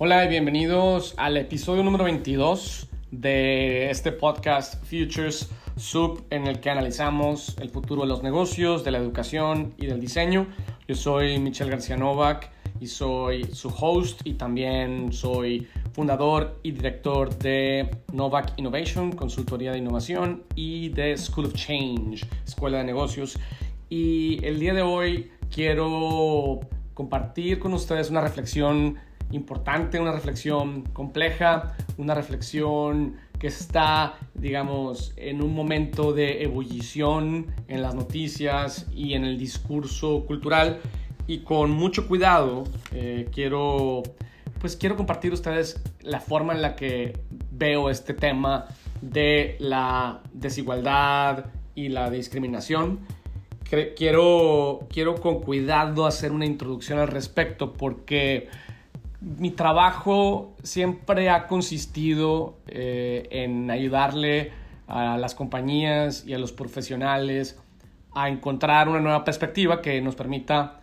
Hola y bienvenidos al episodio número 22 de este podcast Futures Sub en el que analizamos el futuro de los negocios, de la educación y del diseño. Yo soy Michelle García Novak y soy su host y también soy fundador y director de Novak Innovation, consultoría de innovación y de School of Change, escuela de negocios. Y el día de hoy quiero compartir con ustedes una reflexión importante, una reflexión compleja, una reflexión que está, digamos, en un momento de ebullición en las noticias y en el discurso cultural. Y con mucho cuidado eh, quiero, pues quiero compartir ustedes la forma en la que veo este tema de la desigualdad y la discriminación. Quiero, quiero con cuidado hacer una introducción al respecto porque mi trabajo siempre ha consistido eh, en ayudarle a las compañías y a los profesionales a encontrar una nueva perspectiva que nos permita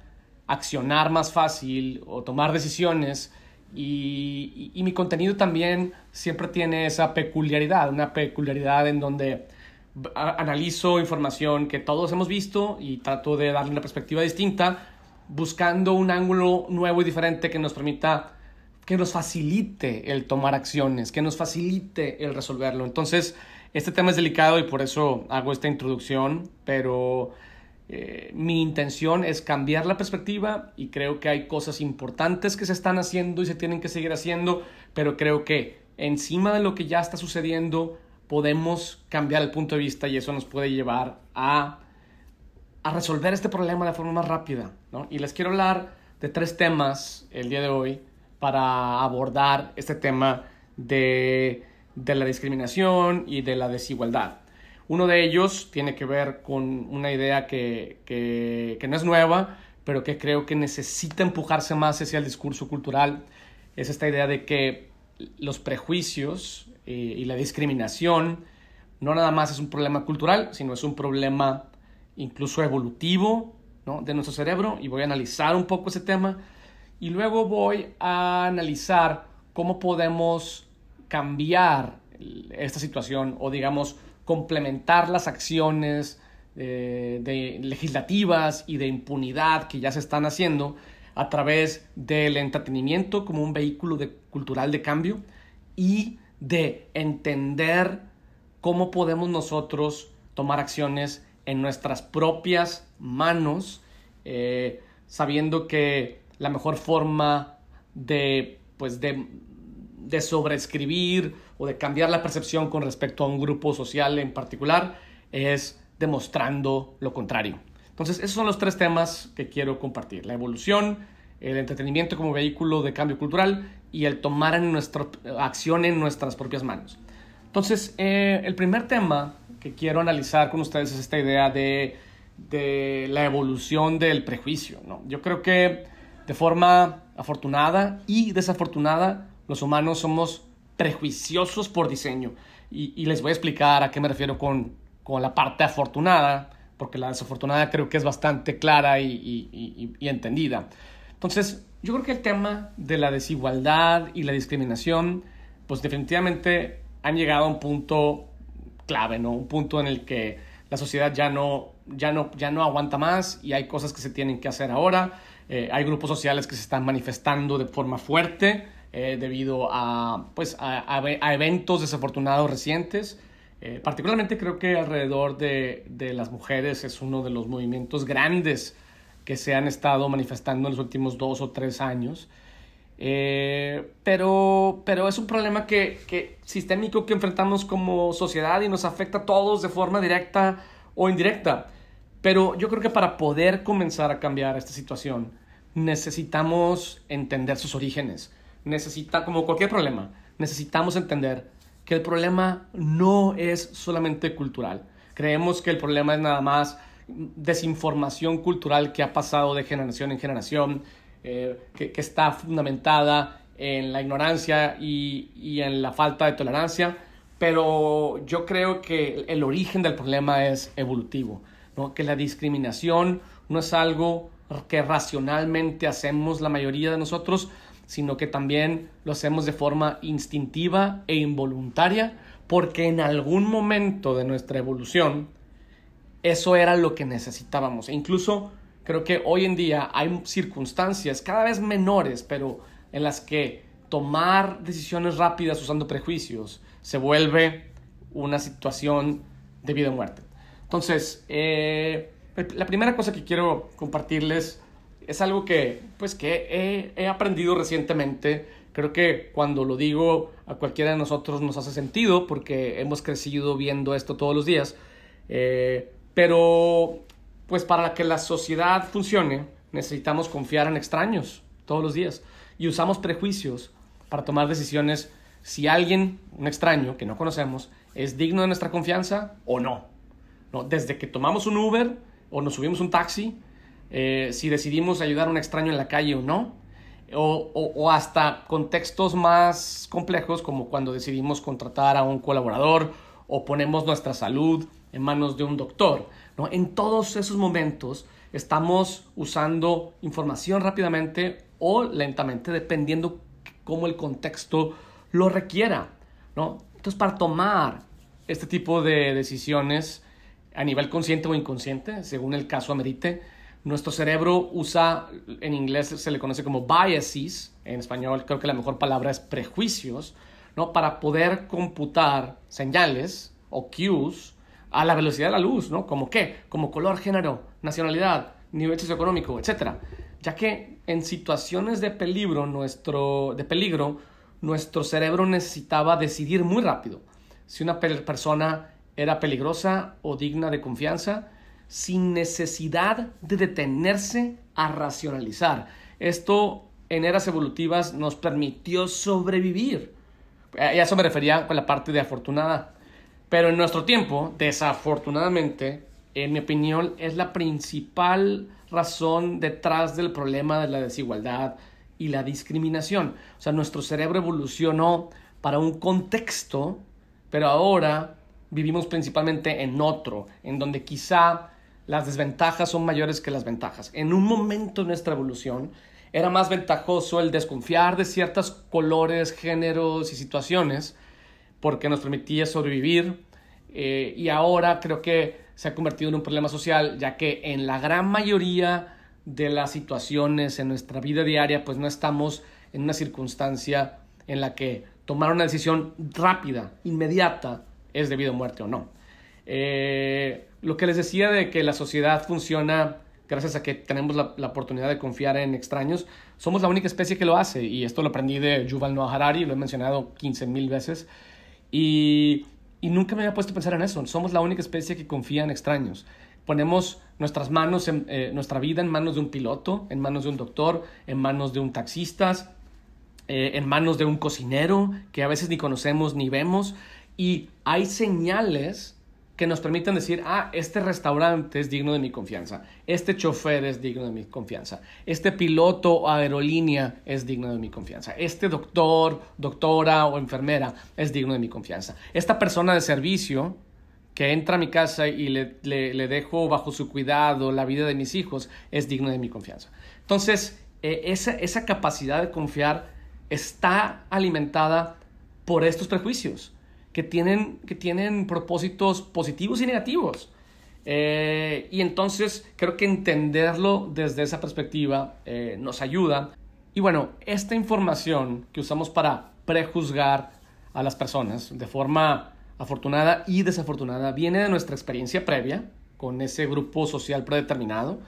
accionar más fácil o tomar decisiones. Y, mi contenido también siempre tiene esa peculiaridad, una peculiaridad en donde analizo información que todos hemos visto y trato de darle una perspectiva distinta buscando un ángulo nuevo y diferente que nos permita, que nos facilite el tomar acciones, que nos facilite el resolverlo. Entonces, este tema es delicado y por eso hago esta introducción, pero eh, mi intención es cambiar la perspectiva y creo que hay cosas importantes que se están haciendo y se tienen que seguir haciendo, pero creo que encima de lo que ya está sucediendo podemos cambiar el punto de vista y eso nos puede llevar a a resolver este problema de forma más rápida. ¿no? Y les quiero hablar de tres temas el día de hoy para abordar este tema de, de la discriminación y de la desigualdad. Uno de ellos tiene que ver con una idea que, que, no es nueva, pero que creo que necesita empujarse más hacia el discurso cultural. Es esta idea de que los prejuicios eh, y la discriminación no nada más es un problema cultural, sino es un problema incluso evolutivo ¿no? de nuestro cerebro y voy a analizar un poco ese tema y luego voy a analizar cómo podemos cambiar esta situación o digamos complementar las acciones eh, de legislativas y de impunidad que ya se están haciendo a través del entretenimiento como un vehículo cultural de cambio y de entender cómo podemos nosotros tomar acciones en nuestras propias manos, eh, sabiendo que la mejor forma de, pues de, de sobreescribir o de cambiar la percepción con respecto a un grupo social en particular es demostrando lo contrario. Entonces, esos son los tres temas que quiero compartir. La evolución, el entretenimiento como vehículo de cambio cultural y el tomar en nuestra acción en nuestras propias manos. Entonces, eh, el primer tema que quiero analizar con ustedes es esta idea de, de la evolución del prejuicio. ¿no? Yo creo que de forma afortunada y desafortunada, los humanos somos prejuiciosos por diseño. Y, y les voy a explicar a qué me refiero con, con, la parte afortunada, porque la desafortunada creo que es bastante clara y, y, y entendida. Entonces, yo creo que el tema de la desigualdad y la discriminación, pues definitivamente han llegado a un punto clave, ¿no? Un punto en el que la sociedad ya no, ya no, ya no aguanta más y hay cosas que se tienen que hacer ahora. Eh, hay grupos sociales que se están manifestando de forma fuerte eh, debido a, pues, a, a, eventos desafortunados recientes. Eh, particularmente creo que alrededor de, de, las mujeres es uno de los movimientos grandes que se han estado manifestando en los últimos dos o tres años. Eh, pero, pero es un problema que, que, sistémico que enfrentamos como sociedad y nos afecta a todos de forma directa o indirecta. Pero yo creo que para poder comenzar a cambiar esta situación necesitamos entender sus orígenes. Necesita, como cualquier problema, necesitamos entender que el problema no es solamente cultural. Creemos que el problema es nada más desinformación cultural que ha pasado de generación en generación, eh, que, está fundamentada en la ignorancia y, en la falta de tolerancia, pero yo creo que el origen del problema es evolutivo, ¿no? que la discriminación no es algo que racionalmente hacemos la mayoría de nosotros, sino que también lo hacemos de forma instintiva e involuntaria, porque en algún momento de nuestra evolución eso era lo que necesitábamos. E incluso creo que hoy en día hay circunstancias cada vez menores, pero en las que tomar decisiones rápidas usando prejuicios se vuelve una situación de vida o muerte. Entonces, eh, la primera cosa que quiero compartirles es algo que, pues, que he, aprendido recientemente. Creo que cuando lo digo a cualquiera de nosotros nos hace sentido porque hemos crecido viendo esto todos los días. Eh, pero, pues, para que la sociedad funcione, necesitamos confiar en extraños todos los días y usamos prejuicios para tomar decisiones si alguien, un extraño que no conocemos, es digno de nuestra confianza o no. ¿No? Desde que tomamos un Uber o nos subimos un taxi, eh, si decidimos ayudar a un extraño en la calle o no, o, o, hasta contextos más complejos como cuando decidimos contratar a un colaborador o ponemos nuestra salud en manos de un doctor. ¿No? En todos esos momentos estamos usando información rápidamente o lentamente, dependiendo cómo el contexto lo requiera. ¿no? Entonces, para tomar este tipo de decisiones, a nivel consciente o inconsciente, según el caso amerite. Nuestro cerebro usa, en inglés se le conoce como biases, en español creo que la mejor palabra es prejuicios, ¿no? Para poder computar señales o cues a la velocidad de la luz, ¿no? Como qué? Como color, género, nacionalidad, nivel socioeconómico, etc. Ya que en situaciones de peligro, nuestro, de peligro, nuestro cerebro necesitaba decidir muy rápido. Si una persona era peligrosa o digna de confianza sin necesidad de detenerse a racionalizar. Esto en eras evolutivas nos permitió sobrevivir. A eso me refería con la parte de afortunada. Pero en nuestro tiempo, desafortunadamente, en mi opinión, es la principal razón detrás del problema de la desigualdad y la discriminación. O sea, nuestro cerebro evolucionó para un contexto, pero ahora vivimos principalmente en otro, en donde quizá las desventajas son mayores que las ventajas. En un momento de nuestra evolución era más ventajoso el desconfiar de ciertos colores, géneros y situaciones porque nos permitía sobrevivir eh, y ahora creo que se ha convertido en un problema social ya que en la gran mayoría de las situaciones en nuestra vida diaria pues no estamos en una circunstancia en la que tomar una decisión rápida, inmediata, es debido a muerte o no. Eh, lo que les decía de que la sociedad funciona gracias a que tenemos la, oportunidad de confiar en extraños, somos la única especie que lo hace y esto lo aprendí de Yuval Noah Harari, lo he mencionado 15 mil veces y, nunca me había puesto a pensar en eso, somos la única especie que confía en extraños. Ponemos nuestras manos, en, eh, nuestra vida en manos de un piloto, en manos de un doctor, en manos de un taxista, eh, en manos de un cocinero que a veces ni conocemos ni vemos y hay señales que nos permiten decir, ah, este restaurante es digno de mi confianza, este chofer es digno de mi confianza, este piloto aerolínea es digno de mi confianza, este doctor, doctora o enfermera es digno de mi confianza, esta persona de servicio que entra a mi casa y le, le, dejo bajo su cuidado la vida de mis hijos es digno de mi confianza. Entonces, eh, esa, esa capacidad de confiar está alimentada por estos prejuicios que tienen, que tienen propósitos positivos y negativos. Eh, y entonces creo que entenderlo desde esa perspectiva eh, nos ayuda. Y bueno, esta información que usamos para prejuzgar a las personas de forma afortunada y desafortunada viene de nuestra experiencia previa con ese grupo social predeterminado,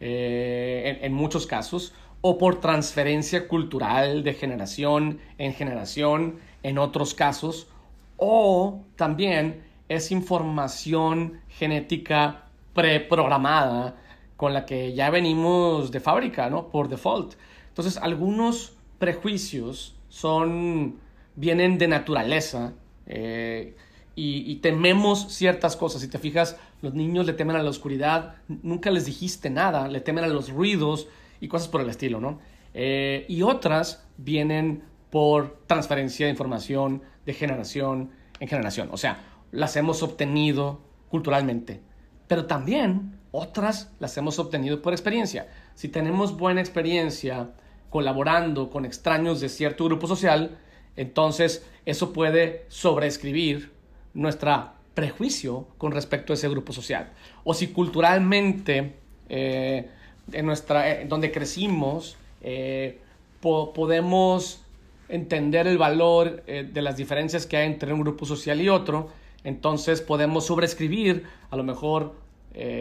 eh, en, en muchos casos, o por transferencia cultural de generación en generación, en otros casos, o también es información genética preprogramada con la que ya venimos de fábrica, ¿no? Por default. Entonces, algunos prejuicios son, vienen de naturaleza eh, y, tememos ciertas cosas. Si te fijas, los niños le temen a la oscuridad, nunca les dijiste nada, le temen a los ruidos y cosas por el estilo, ¿no? Eh, y otras vienen por transferencia de información de generación en generación. O sea, las hemos obtenido culturalmente, pero también otras las hemos obtenido por experiencia. Si tenemos buena experiencia colaborando con extraños de cierto grupo social, entonces eso puede sobreescribir nuestra prejuicio con respecto a ese grupo social. O si culturalmente, eh, en nuestra, eh, donde crecimos, eh, podemos entender el valor de las diferencias que hay entre un grupo social y otro, entonces podemos sobreescribir a lo mejor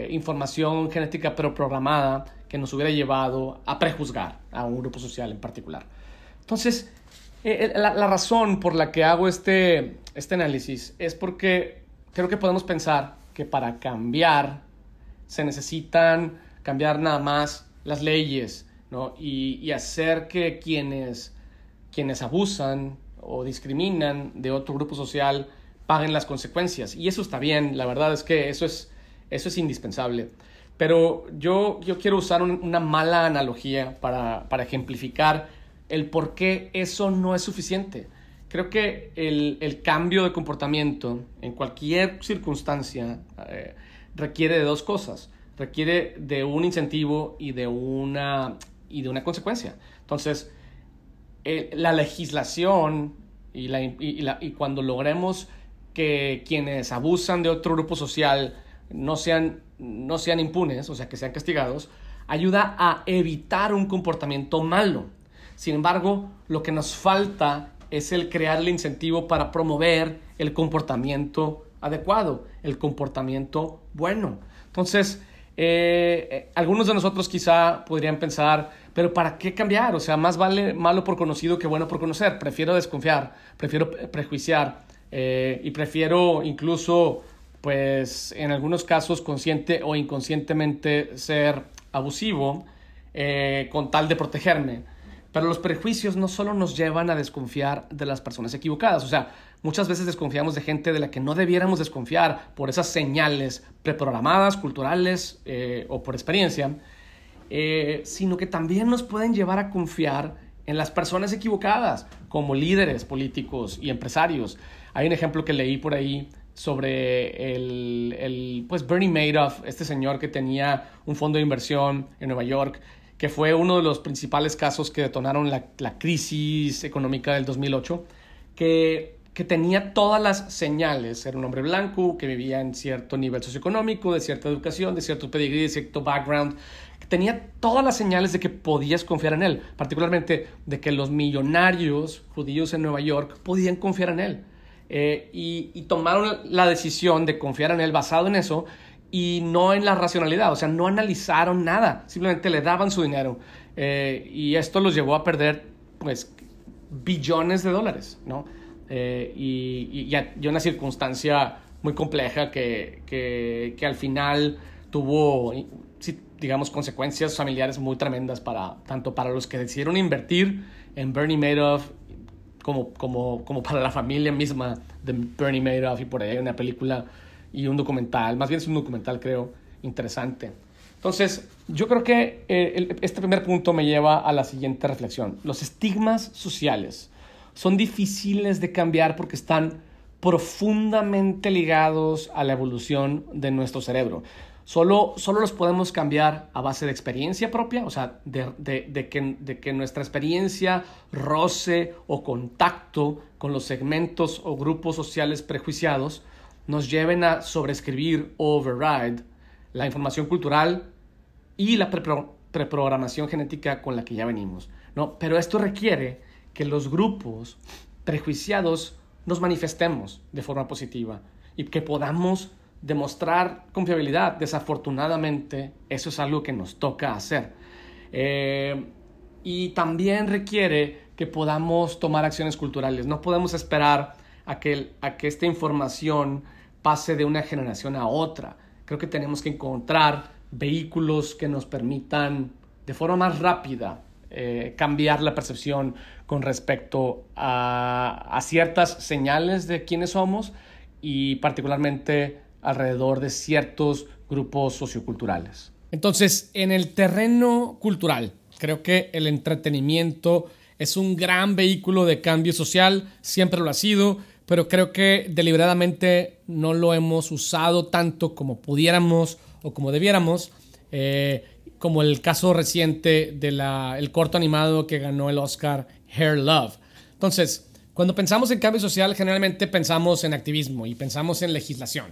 información genética pero programada que nos hubiera llevado a prejuzgar a un grupo social en particular. Entonces, la, la, razón por la que hago este, este análisis es porque creo que podemos pensar que para cambiar se necesitan cambiar nada más las leyes ¿no? y, hacer que quienes, quienes abusan o discriminan de otro grupo social paguen las consecuencias. Y eso está bien, la verdad es que eso es, eso es indispensable. Pero yo, yo quiero usar una mala analogía para, para ejemplificar el por qué eso no es suficiente. Creo que el, cambio de comportamiento en cualquier circunstancia eh, requiere de dos cosas. Requiere de un incentivo y de una, y de una consecuencia. Entonces, eh, la legislación y, la, y, cuando logremos que quienes abusan de otro grupo social no sean, no sean impunes, o sea, que sean castigados, ayuda a evitar un comportamiento malo. Sin embargo, lo que nos falta es el crear el incentivo para promover el comportamiento adecuado, el comportamiento bueno. Entonces, eh, eh, algunos de nosotros quizá podrían pensar, pero ¿para qué cambiar? O sea, más vale malo por conocido que bueno por conocer. Prefiero desconfiar, prefiero prejuiciar eh, y prefiero incluso, pues, en algunos casos consciente o inconscientemente ser abusivo con tal de protegerme. Pero los prejuicios no solo nos llevan a desconfiar de las personas equivocadas, o sea, muchas veces desconfiamos de gente de la que no debiéramos desconfiar por esas señales preprogramadas, culturales eh, o por experiencia, eh, sino que también nos pueden llevar a confiar en las personas equivocadas, como líderes políticos y empresarios. Hay un ejemplo que leí por ahí sobre el, el pues Bernie Madoff, este señor que tenía un fondo de inversión en Nueva York que fue uno de los principales casos que detonaron la, crisis económica del 2008, que, que, tenía todas las señales. Era un hombre blanco que vivía en cierto nivel socioeconómico, de cierta educación, de cierto pedigrí, de cierto background. Tenía todas las señales de que podías confiar en él, particularmente de que los millonarios judíos en Nueva York podían confiar en él. Eh, y, y tomaron la decisión de confiar en él basado en eso y no en la racionalidad, o sea, no analizaron nada, simplemente le daban su dinero eh, y esto los llevó a perder pues billones de dólares, ¿no? Eh, y, y, una circunstancia muy compleja que, que, que al final tuvo, digamos, consecuencias familiares muy tremendas para, tanto para los que decidieron invertir en Bernie Madoff como, como, como para la familia misma de Bernie Madoff y por ahí una película y un documental, más bien es un documental creo interesante. Entonces, yo creo que eh, este primer punto me lleva a la siguiente reflexión. Los estigmas sociales son difíciles de cambiar porque están profundamente ligados a la evolución de nuestro cerebro. Solo, solo los podemos cambiar a base de experiencia propia, o sea, de, de, que, de que nuestra experiencia roce o contacto con los segmentos o grupos sociales prejuiciados nos lleven a sobreescribir o override la información cultural y la preprogramación genética con la que ya venimos. ¿no? Pero esto requiere que los grupos prejuiciados nos manifestemos de forma positiva y que podamos demostrar confiabilidad. Desafortunadamente, eso es algo que nos toca hacer. Eh, y también requiere que podamos tomar acciones culturales. No podemos esperar a que, a que esta información pase de una generación a otra. Creo que tenemos que encontrar vehículos que nos permitan de forma más rápida eh, cambiar la percepción con respecto a, a, ciertas señales de quiénes somos y particularmente alrededor de ciertos grupos socioculturales. Entonces, en el terreno cultural, creo que el entretenimiento es un gran vehículo de cambio social, siempre lo ha sido pero creo que deliberadamente no lo hemos usado tanto como pudiéramos o como debiéramos. eh, como el caso reciente del el corto animado que ganó el Oscar Hair Love. Entonces, cuando pensamos en cambio social, generalmente pensamos en activismo y pensamos en legislación.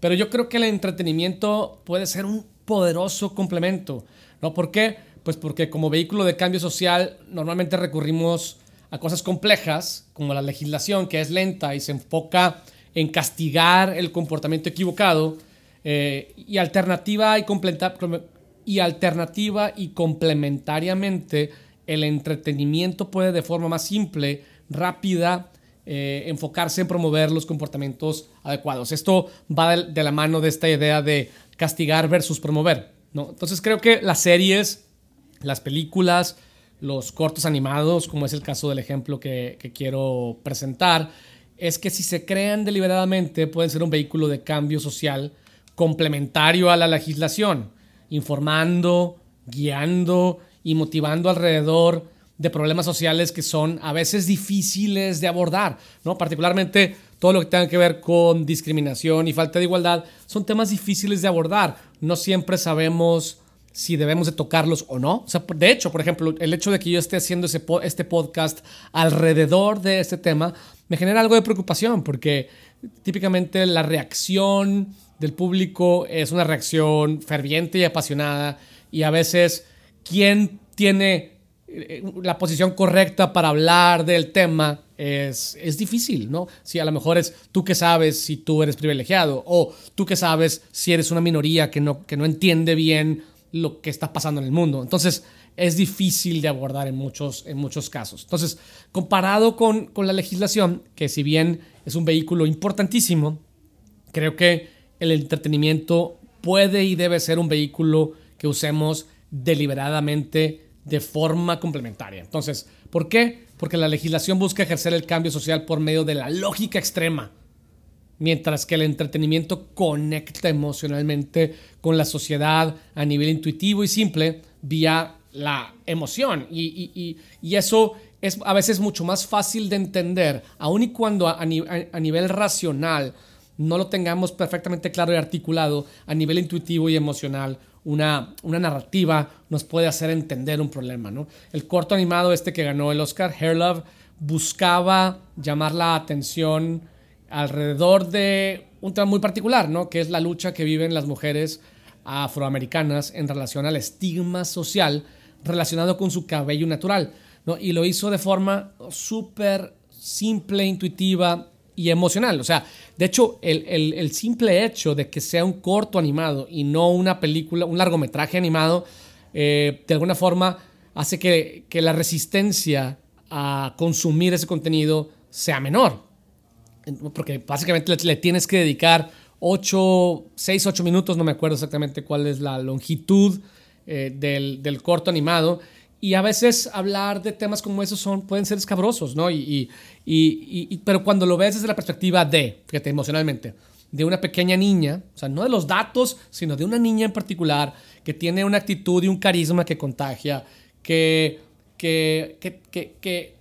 Pero yo creo que el entretenimiento puede ser un poderoso complemento. ¿no? ¿Por qué? Pues porque como vehículo de cambio social normalmente recurrimos a cosas complejas, como la legislación, que es lenta y se enfoca en castigar el comportamiento equivocado, eh, y, alternativa y, y alternativa y complementariamente el entretenimiento puede de forma más simple, rápida, eh, enfocarse en promover los comportamientos adecuados. Esto va de, la mano de esta idea de castigar versus promover. ¿no? Entonces creo que las series, las películas, los cortos animados, como es el caso del ejemplo que, que quiero presentar, es que si se crean deliberadamente pueden ser un vehículo de cambio social complementario a la legislación, informando, guiando y motivando alrededor de problemas sociales que son a veces difíciles de abordar, ¿no? Particularmente todo lo que tenga que ver con discriminación y falta de igualdad son temas difíciles de abordar. No siempre sabemos si debemos de tocarlos o no. O sea, de hecho, por ejemplo, el hecho de que yo esté haciendo ese este podcast alrededor de este tema me genera algo de preocupación porque típicamente la reacción del público es una reacción ferviente y apasionada y a veces quien tiene la posición correcta para hablar del tema es, es, difícil, ¿no? Si a lo mejor es tú que sabes si tú eres privilegiado o tú que sabes si eres una minoría que no, que no entiende bien lo que está pasando en el mundo. Entonces, es difícil de abordar en muchos, en muchos casos. Entonces, comparado con, con la legislación, que si bien es un vehículo importantísimo, creo que el entretenimiento puede y debe ser un vehículo que usemos deliberadamente de forma complementaria. Entonces, ¿por qué? Porque la legislación busca ejercer el cambio social por medio de la lógica extrema mientras que el entretenimiento conecta emocionalmente con la sociedad a nivel intuitivo y simple vía la emoción. Y, eso es a veces mucho más fácil de entender, aun y cuando a, nivel racional no lo tengamos perfectamente claro y articulado, a nivel intuitivo y emocional, una, una narrativa nos puede hacer entender un problema. ¿no? El corto animado este que ganó el Oscar, Hair Love, buscaba llamar la atención alrededor de un tema muy particular, ¿no? Que es la lucha que viven las mujeres afroamericanas en relación al estigma social relacionado con su cabello natural, ¿no? Y lo hizo de forma súper simple, intuitiva y emocional. O sea, de hecho, el, simple hecho de que sea un corto animado y no una película, un largometraje animado, eh, de alguna forma hace que, que la resistencia a consumir ese contenido sea menor porque básicamente le, tienes que dedicar 8, 6, 8 minutos, no me acuerdo exactamente cuál es la longitud eh, del, corto animado. Y a veces hablar de temas como esos son, pueden ser escabrosos, ¿no? Y, pero cuando lo ves desde la perspectiva de, fíjate, emocionalmente, de una pequeña niña, o sea, no de los datos, sino de una niña en particular que tiene una actitud y un carisma que contagia, que, que, que, que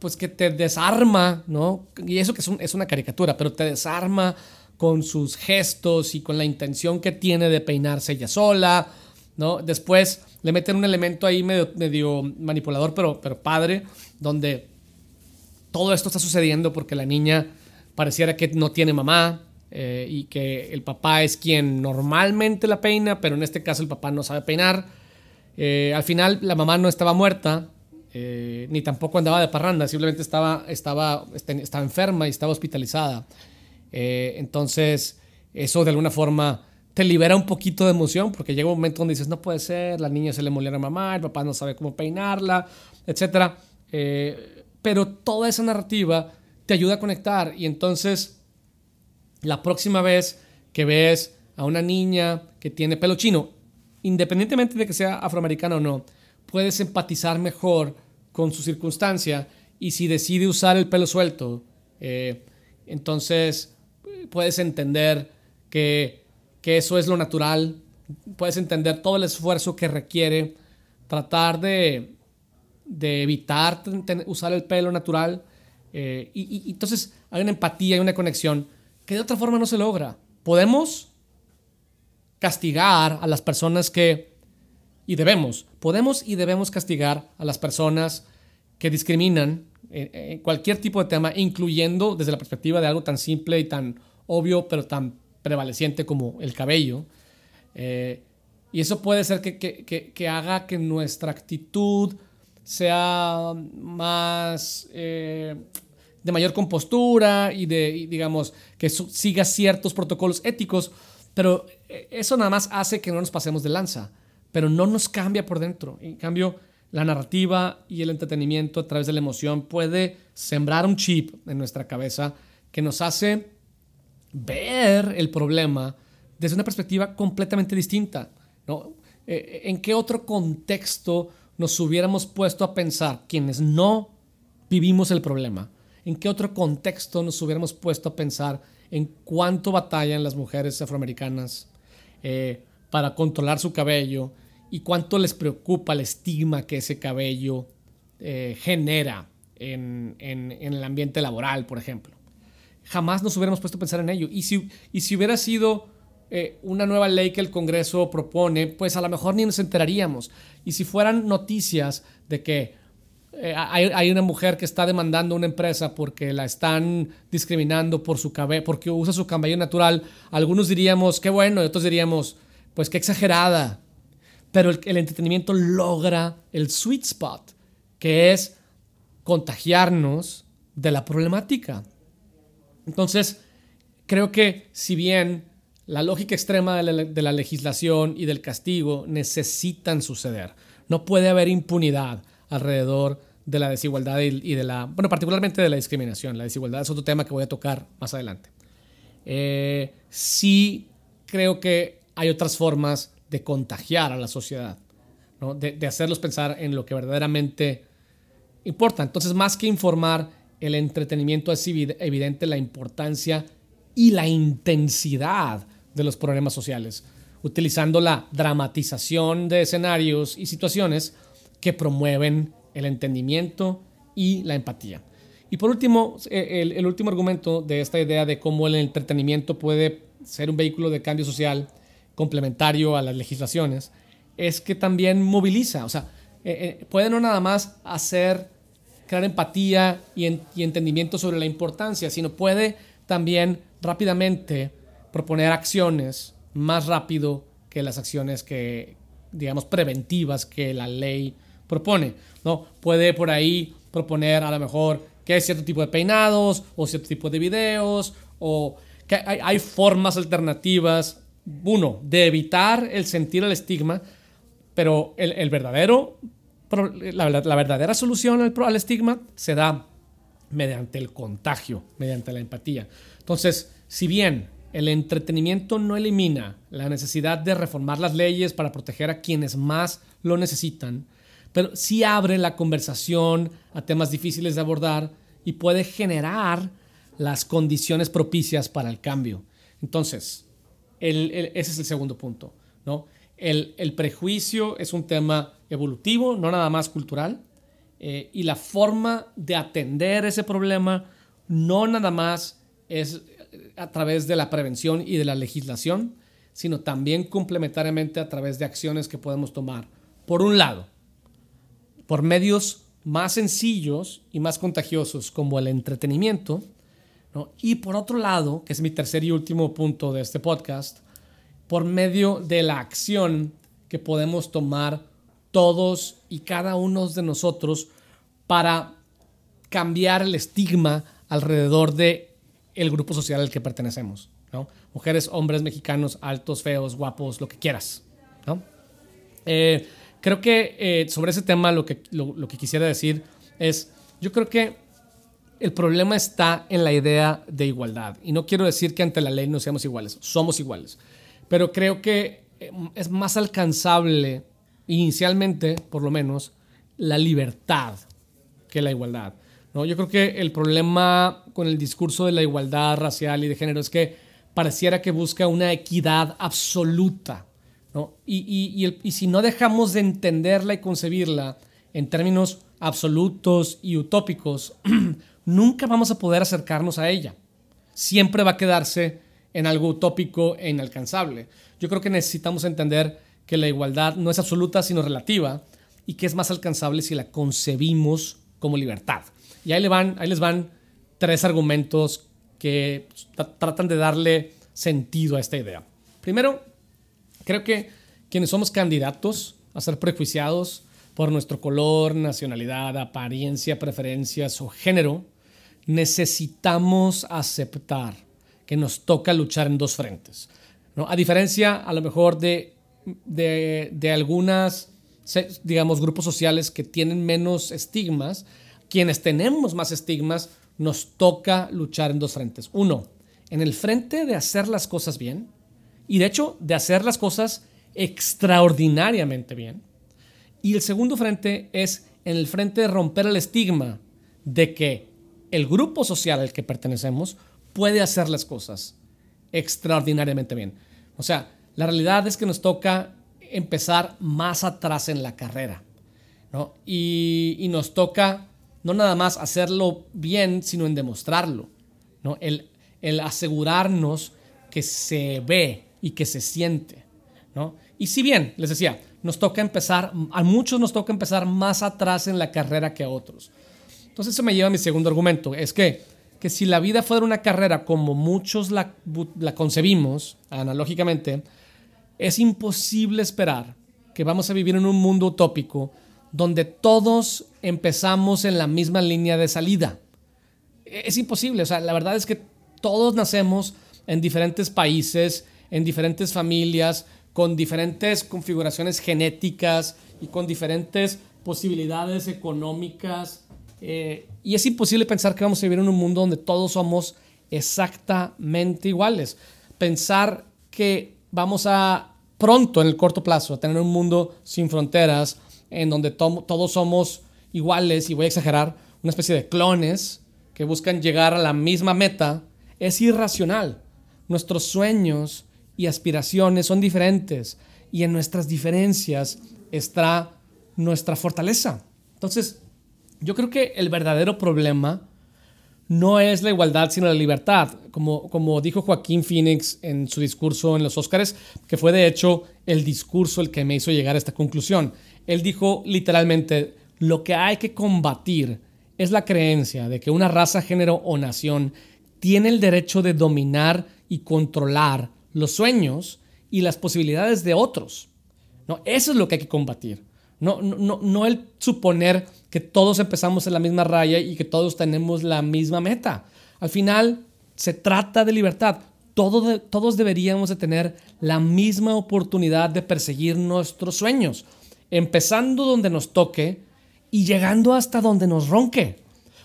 pues que te desarma, ¿no? Y eso que es, es, una caricatura, pero te desarma con sus gestos y con la intención que tiene de peinarse ella sola, ¿no? Después le meten un elemento ahí medio, manipulador, pero, pero padre, donde todo esto está sucediendo porque la niña pareciera que no tiene mamá eh, y que el papá es quien normalmente la peina, pero en este caso el papá no sabe peinar. Eh, al final la mamá no estaba muerta, eh, ni tampoco andaba de parranda, simplemente estaba, estaba, este, estaba enferma y estaba hospitalizada. Entonces, eso de alguna forma te libera un poquito de emoción porque llega un momento donde dices, no puede ser, la niña se le molió a mamá, el papá no sabe cómo peinarla, etc. Eh, pero toda esa narrativa te ayuda a conectar y entonces la próxima vez que ves a una niña que tiene pelo chino, independientemente de que sea afroamericana o no, puedes empatizar mejor con su circunstancia y si decide usar el pelo suelto, eh, entonces puedes entender que, eso es lo natural, puedes entender todo el esfuerzo que requiere tratar de, evitar usar el pelo natural. Eh, y, y, entonces hay una empatía y una conexión que de otra forma no se logra. Podemos castigar a las personas que y debemos, podemos y debemos castigar a las personas que discriminan en, cualquier tipo de tema, incluyendo desde la perspectiva de algo tan simple y tan obvio, pero tan prevaleciente como el cabello. Eh, y eso puede ser que, que, que, haga que nuestra actitud sea más eh, de mayor compostura y de, digamos, que siga ciertos protocolos éticos, pero eh, eso nada más hace que no nos pasemos de lanza, pero no nos cambia por dentro. En cambio, la narrativa y el entretenimiento a través de la emoción puede sembrar un chip en nuestra cabeza que nos hace ver el problema desde una perspectiva completamente distinta. ¿no? Eh, ¿En qué otro contexto nos hubiéramos puesto a pensar quienes no vivimos el problema? ¿En qué otro contexto nos hubiéramos puesto a pensar en cuánto batallan las mujeres afroamericanas eh, para controlar su cabello y cuánto les preocupa el estigma que ese cabello eh, genera en, el ambiente laboral, por ejemplo? Jamás nos hubiéramos puesto a pensar en ello. Y si, y si hubiera sido eh, una nueva ley que el Congreso propone, pues a lo mejor ni nos enteraríamos. Y si fueran noticias de que eh, hay, una mujer que está demandando a una empresa porque la están discriminando por su cabello, porque usa su cabello natural, algunos diríamos, qué bueno, y otros diríamos, pues qué exagerada. Pero el, el entretenimiento logra el sweet spot, que es contagiarnos de la problemática. Entonces, creo que si bien la lógica extrema de la, legislación y del castigo necesitan suceder. No puede haber impunidad alrededor de la desigualdad y, de la, bueno, particularmente de la discriminación. La desigualdad es otro tema que voy a tocar más adelante. Eh, sí creo que hay otras formas de contagiar a la sociedad, de, de, hacerlos pensar en lo que verdaderamente importa. Entonces, más que informar, el entretenimiento es evidente la importancia y la intensidad de los problemas sociales, utilizando la dramatización de escenarios y situaciones que promueven el entendimiento y la empatía. Y por último, eh, el, último argumento de esta idea de cómo el entretenimiento puede ser un vehículo de cambio social complementario a las legislaciones, es que también moviliza, o sea, eh, eh, puede no nada más hacer, crear empatía y, entendimiento sobre la importancia, sino puede también rápidamente proponer acciones más rápido que las acciones que, digamos, preventivas que la ley propone. ¿no? Puede por ahí proponer a lo mejor que hay cierto tipo de peinados o cierto tipo de videos o que hay, formas alternativas, uno, de evitar el sentir el estigma, pero el, verdadero, la, verdadera solución al, al estigma se da mediante el contagio, mediante la empatía. Entonces, si bien el entretenimiento no elimina la necesidad de reformar las leyes para proteger a quienes más lo necesitan, pero sí abre la conversación a temas difíciles de abordar y puede generar las condiciones propicias para el cambio. Entonces, ese es el segundo punto. ¿no? El, prejuicio es un tema evolutivo, no nada más cultural, eh, y la forma de atender ese problema no nada más es a través de la prevención y de la legislación, sino también complementariamente a través de acciones que podemos tomar. Por un lado, por medios más sencillos y más contagiosos como el entretenimiento, y por otro lado, que es mi tercer y último punto de este podcast, por medio de la acción que podemos tomar todos y cada uno de nosotros para cambiar el estigma alrededor de el grupo social al que pertenecemos. ¿no? Mujeres, hombres, mexicanos, altos, feos, guapos, lo que quieras. ¿no? Eh, creo que eh, sobre ese tema lo que, lo, que quisiera decir es, yo creo que el problema está en la idea de igualdad. Y no quiero decir que ante la ley no seamos iguales, somos iguales. Pero creo que eh, es más alcanzable, inicialmente por lo menos, la libertad que la igualdad. ¿no? Yo creo que el problema con el discurso de la igualdad racial y de género es que pareciera que busca una equidad absoluta. ¿no? Y, y, si no dejamos de entenderla y concebirla en términos absolutos y utópicos, nunca vamos a poder acercarnos a ella. Siempre va a quedarse en algo utópico e inalcanzable. Yo creo que necesitamos entender que la igualdad no es absoluta sino relativa y que es más alcanzable si la concebimos como libertad. Y ahí, le van, ahí les van tres argumentos que tratan de darle sentido a esta idea. Primero, creo que quienes somos candidatos a ser prejuiciados por nuestro color, nacionalidad, apariencia, preferencias o género, necesitamos aceptar que nos toca luchar en dos frentes. ¿no? A diferencia, a lo mejor, de, de, de algunas, digamos, grupos sociales que tienen menos estigmas, quienes tenemos más estigmas, nos toca luchar en dos frentes. Uno, en el frente de hacer las cosas bien, y de hecho, de hacer las cosas extraordinariamente bien. Y el segundo frente es en el frente de romper el estigma de que el grupo social al que pertenecemos puede hacer las cosas extraordinariamente bien. O sea, la realidad es que nos toca empezar más atrás en la carrera. ¿no? Y, nos toca no nada más hacerlo bien, sino en demostrarlo. ¿no? El, el asegurarnos que se ve y que se siente. ¿no? Y si bien, les decía, nos toca empezar, a muchos nos toca empezar más atrás en la carrera que a otros. Entonces eso me lleva a mi segundo argumento, es que, que si la vida fuera una carrera como muchos la, concebimos, analógicamente, es imposible esperar que vamos a vivir en un mundo utópico donde todos empezamos en la misma línea de salida. Es imposible, o sea, la verdad es que todos nacemos en diferentes países, en diferentes familias, con diferentes configuraciones genéticas y con diferentes posibilidades económicas. Eh, y es imposible pensar que vamos a vivir en un mundo donde todos somos exactamente iguales. Pensar que vamos a pronto, en el corto plazo, a tener un mundo sin fronteras, en donde todos somos iguales, y voy a exagerar, una especie de clones que buscan llegar a la misma meta, es irracional. Nuestros sueños y aspiraciones son diferentes y en nuestras diferencias está nuestra fortaleza. Entonces, yo creo que el verdadero problema no es la igualdad, sino la libertad. Como, como dijo Joaquín Phoenix en su discurso en los Óscares, que fue de hecho el discurso el que me hizo llegar a esta conclusión. Él dijo literalmente, lo que hay que combatir es la creencia de que una raza, género o nación tiene el derecho de dominar y controlar los sueños y las posibilidades de otros. ¿no? Eso es lo que hay que combatir. No, no, no el suponer que todos empezamos en la misma raya y que todos tenemos la misma meta. Al final se trata de libertad. todos deberíamos de tener la misma oportunidad de perseguir nuestros sueños, empezando donde nos toque y llegando hasta donde nos ronque.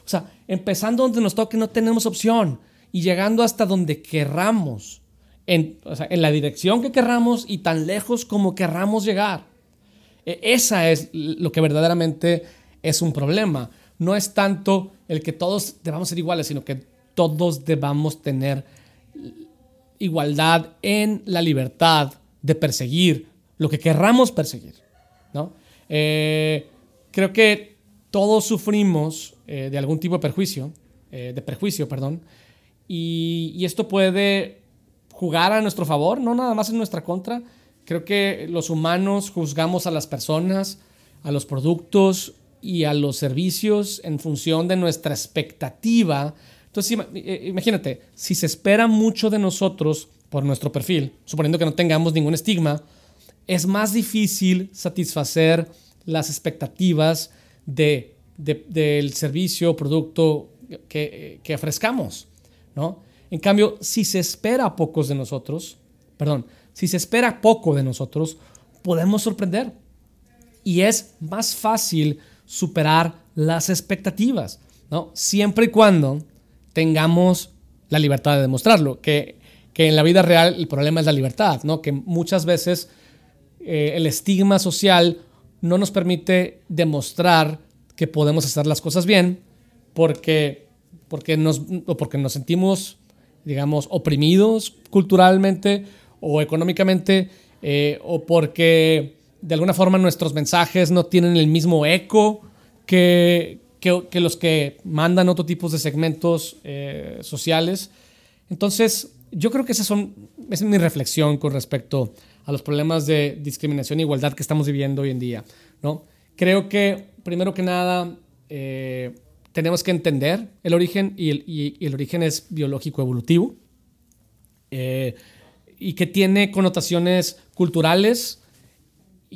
O sea, empezando donde nos toque no tenemos opción y llegando hasta donde querramos en, la dirección que querramos y tan lejos como querramos llegar. E, esa es lo que verdaderamente es un problema. No es tanto el que todos debamos ser iguales, sino que todos debamos tener igualdad en la libertad de perseguir lo que querramos perseguir. ¿no? Eh, creo que todos sufrimos eh, de algún tipo de perjuicio, eh, de perjuicio, perdón, y, y esto puede jugar a nuestro favor, no nada más en nuestra contra. Creo que los humanos juzgamos a las personas, a los productos y a los servicios en función de nuestra expectativa. Entonces, imagínate, si se espera mucho de nosotros por nuestro perfil, suponiendo que no tengamos ningún estigma, es más difícil satisfacer las expectativas de, del servicio o producto que, que ofrezcamos, ¿no? En cambio, si se espera pocos de nosotros, perdón, si se espera poco de nosotros, podemos sorprender. Y es más fácil superar las expectativas, ¿no? Siempre y cuando tengamos la libertad de demostrarlo, que, en la vida real el problema es la libertad, ¿no? Que muchas veces eh, el estigma social no nos permite demostrar que podemos hacer las cosas bien porque, porque, nos, porque nos sentimos digamos, oprimidos culturalmente o económicamente, eh, o porque de alguna forma nuestros mensajes no tienen el mismo eco que, que, los que mandan otro tipo de segmentos eh, sociales. Entonces, yo creo que esa son, es mi reflexión con respecto a los problemas de discriminación e igualdad que estamos viviendo hoy en día. ¿no? Creo que, primero que nada, eh, tenemos que entender el origen y el, origen es biológico evolutivo eh, y que tiene connotaciones culturales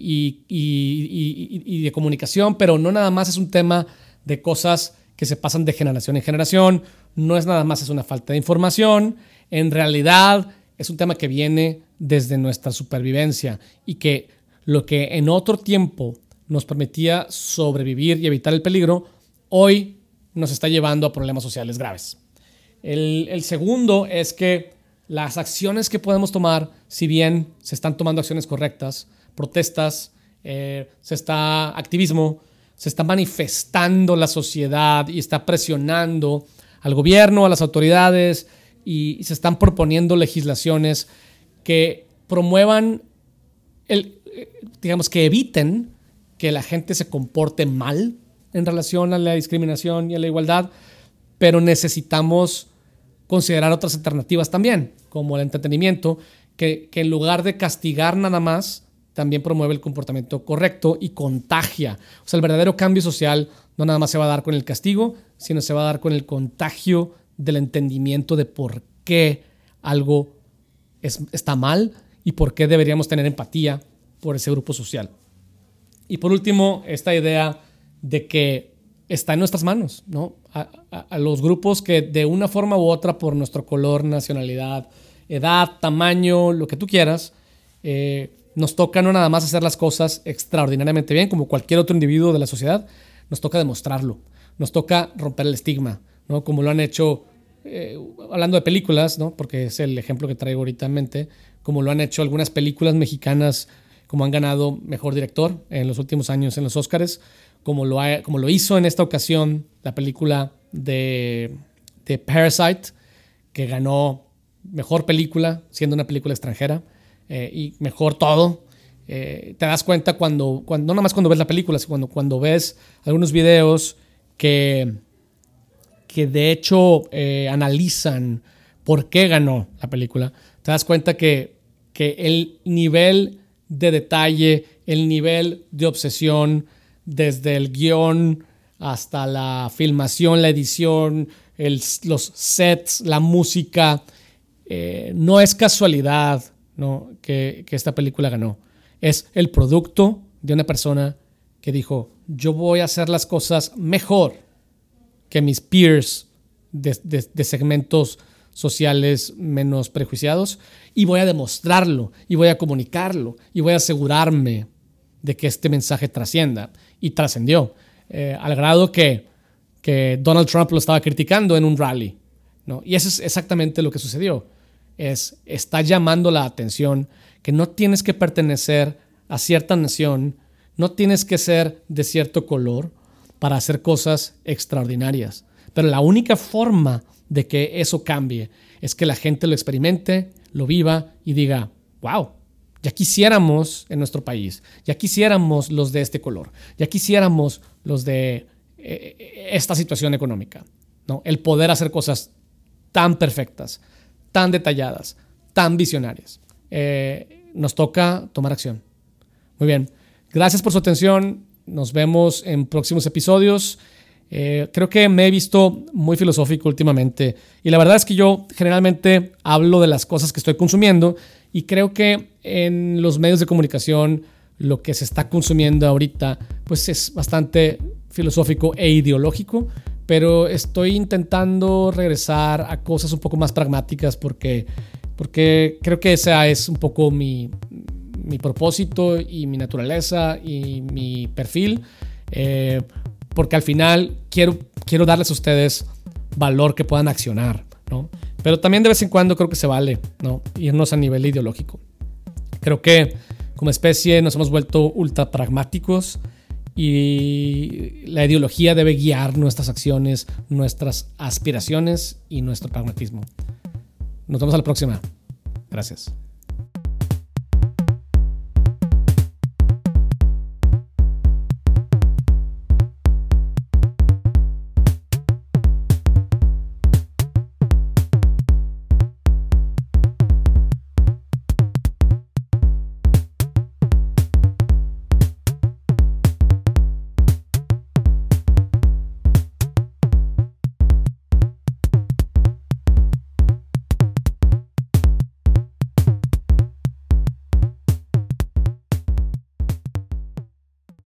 y, de comunicación, pero no nada más es un tema de cosas que se pasan de generación en generación, no es nada más es una falta de información, en realidad es un tema que viene desde nuestra supervivencia y que lo que en otro tiempo nos permitía sobrevivir y evitar el peligro, hoy nos está llevando a problemas sociales graves. El, segundo es que las acciones que podemos tomar, si bien se están tomando acciones correctas, protestas, eh, se está activismo, se está manifestando la sociedad y está presionando al gobierno, a las autoridades y, se están proponiendo legislaciones que promuevan, el, eh, digamos, que eviten que la gente se comporte mal en relación a la discriminación y a la igualdad, pero necesitamos considerar otras alternativas también, como el entretenimiento, que, en lugar de castigar nada más, también promueve el comportamiento correcto y contagia. O sea, el verdadero cambio social no nada más se va a dar con el castigo, sino se va a dar con el contagio del entendimiento de por qué algo está mal y por qué deberíamos tener empatía por ese grupo social. Y por último, esta idea de que está en nuestras manos, ¿no? A, los grupos que de una forma u otra, por nuestro color, nacionalidad, edad, tamaño, lo que tú quieras, eh, nos toca no nada más hacer las cosas extraordinariamente bien, como cualquier otro individuo de la sociedad, nos toca demostrarlo, nos toca romper el estigma, ¿no? Como lo han hecho, eh, hablando de películas, ¿no? Porque es el ejemplo que traigo ahorita en mente, como lo han hecho algunas películas mexicanas como han ganado mejor director en los últimos años en los Oscars, como lo, como lo hizo en esta ocasión la película de Parasite, que ganó mejor película, siendo una película extranjera, eh, y mejor todo. Eh, te das cuenta cuando, cuando, no nada más cuando ves la película, sino cuando, cuando ves algunos videos que, que de hecho eh, analizan por qué ganó la película, te das cuenta que, que el nivel de detalle, el nivel de obsesión, desde el guion hasta la filmación, la edición, los sets, la música. No es casualidad ¿no? Que, esta película ganó. Es el producto de una persona que dijo, yo voy a hacer las cosas mejor que mis peers de, de segmentos sociales menos prejuiciados y voy a demostrarlo y voy a comunicarlo y voy a asegurarme de que este mensaje trascienda. Y trascendió, eh, al grado que, que Donald Trump lo estaba criticando en un rally. ¿no? Y eso es exactamente lo que sucedió. Es, está llamando la atención que no tienes que pertenecer a cierta nación, no tienes que ser de cierto color para hacer cosas extraordinarias. Pero la única forma de que eso cambie es que la gente lo experimente, lo viva y diga, wow, ya quisiéramos en nuestro país, ya quisiéramos los de este color, ya quisiéramos los de eh, esta situación económica. ¿no? El poder hacer cosas tan perfectas, tan detalladas, tan visionarias. Eh, nos toca tomar acción. Muy bien, gracias por su atención. Nos vemos en próximos episodios. Eh, creo que me he visto muy filosófico últimamente y la verdad es que yo generalmente hablo de las cosas que estoy consumiendo y creo que en los medios de comunicación lo que se está consumiendo ahorita pues es bastante filosófico e ideológico, pero estoy intentando regresar a cosas un poco más pragmáticas porque, porque creo que esa es un poco mi, mi propósito y mi naturaleza y mi perfil. Eh, porque al final quiero, quiero darles a ustedes valor que puedan accionar, ¿no? Pero también de vez en cuando creo que se vale, ¿no? Irnos a nivel ideológico. Creo que como especie nos hemos vuelto ultra pragmáticos y la ideología debe guiar nuestras acciones, nuestras aspiraciones y nuestro pragmatismo. Nos vemos a la próxima. Gracias.